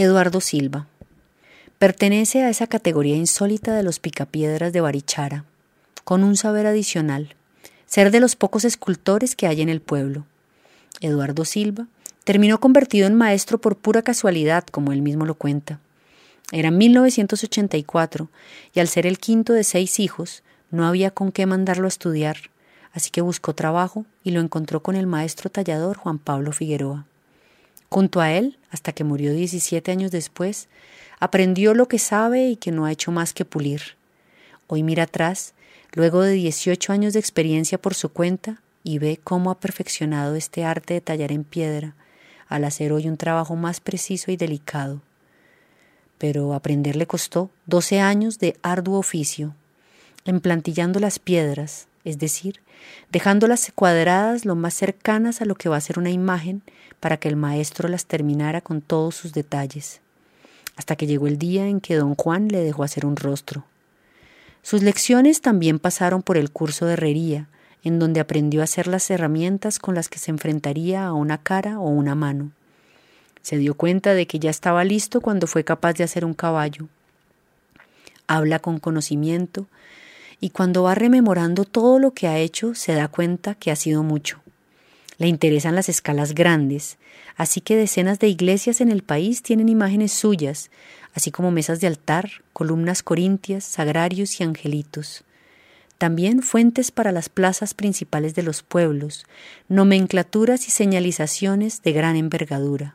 Eduardo Silva. Pertenece a esa categoría insólita de los picapiedras de Barichara, con un saber adicional, ser de los pocos escultores que hay en el pueblo. Eduardo Silva terminó convertido en maestro por pura casualidad, como él mismo lo cuenta. Era 1984 y al ser el quinto de seis hijos, no había con qué mandarlo a estudiar, así que buscó trabajo y lo encontró con el maestro tallador Juan Pablo Figueroa. Junto a él, hasta que murió 17 años después, aprendió lo que sabe y que no ha hecho más que pulir. Hoy mira atrás, luego de 18 años de experiencia por su cuenta, y ve cómo ha perfeccionado este arte de tallar en piedra, al hacer hoy un trabajo más preciso y delicado. Pero aprender le costó 12 años de arduo oficio, emplantillando las piedras, es decir, dejándolas cuadradas lo más cercanas a lo que va a ser una imagen para que el maestro las terminara con todos sus detalles, hasta que llegó el día en que don Juan le dejó hacer un rostro. Sus lecciones también pasaron por el curso de herrería, en donde aprendió a hacer las herramientas con las que se enfrentaría a una cara o una mano. Se dio cuenta de que ya estaba listo cuando fue capaz de hacer un caballo. Habla con conocimiento, y cuando va rememorando todo lo que ha hecho se da cuenta que ha sido mucho. Le interesan las escalas grandes, así que decenas de iglesias en el país tienen imágenes suyas, así como mesas de altar, columnas corintias, sagrarios y angelitos. También fuentes para las plazas principales de los pueblos, nomenclaturas y señalizaciones de gran envergadura.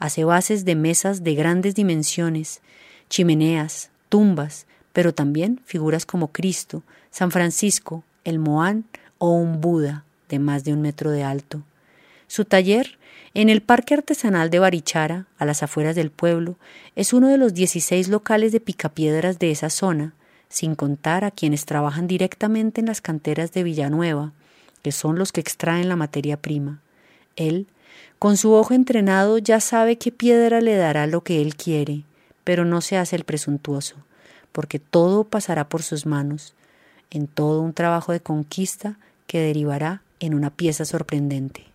Hace bases de mesas de grandes dimensiones, chimeneas, tumbas, pero también figuras como Cristo, San Francisco, el Moán o un Buda de más de un metro de alto. Su taller, en el Parque Artesanal de Barichara, a las afueras del pueblo, es uno de los 16 locales de picapiedras de esa zona, sin contar a quienes trabajan directamente en las canteras de Villanueva, que son los que extraen la materia prima. Él, con su ojo entrenado, ya sabe qué piedra le dará lo que él quiere, pero no se hace el presuntuoso porque todo pasará por sus manos, en todo un trabajo de conquista que derivará en una pieza sorprendente.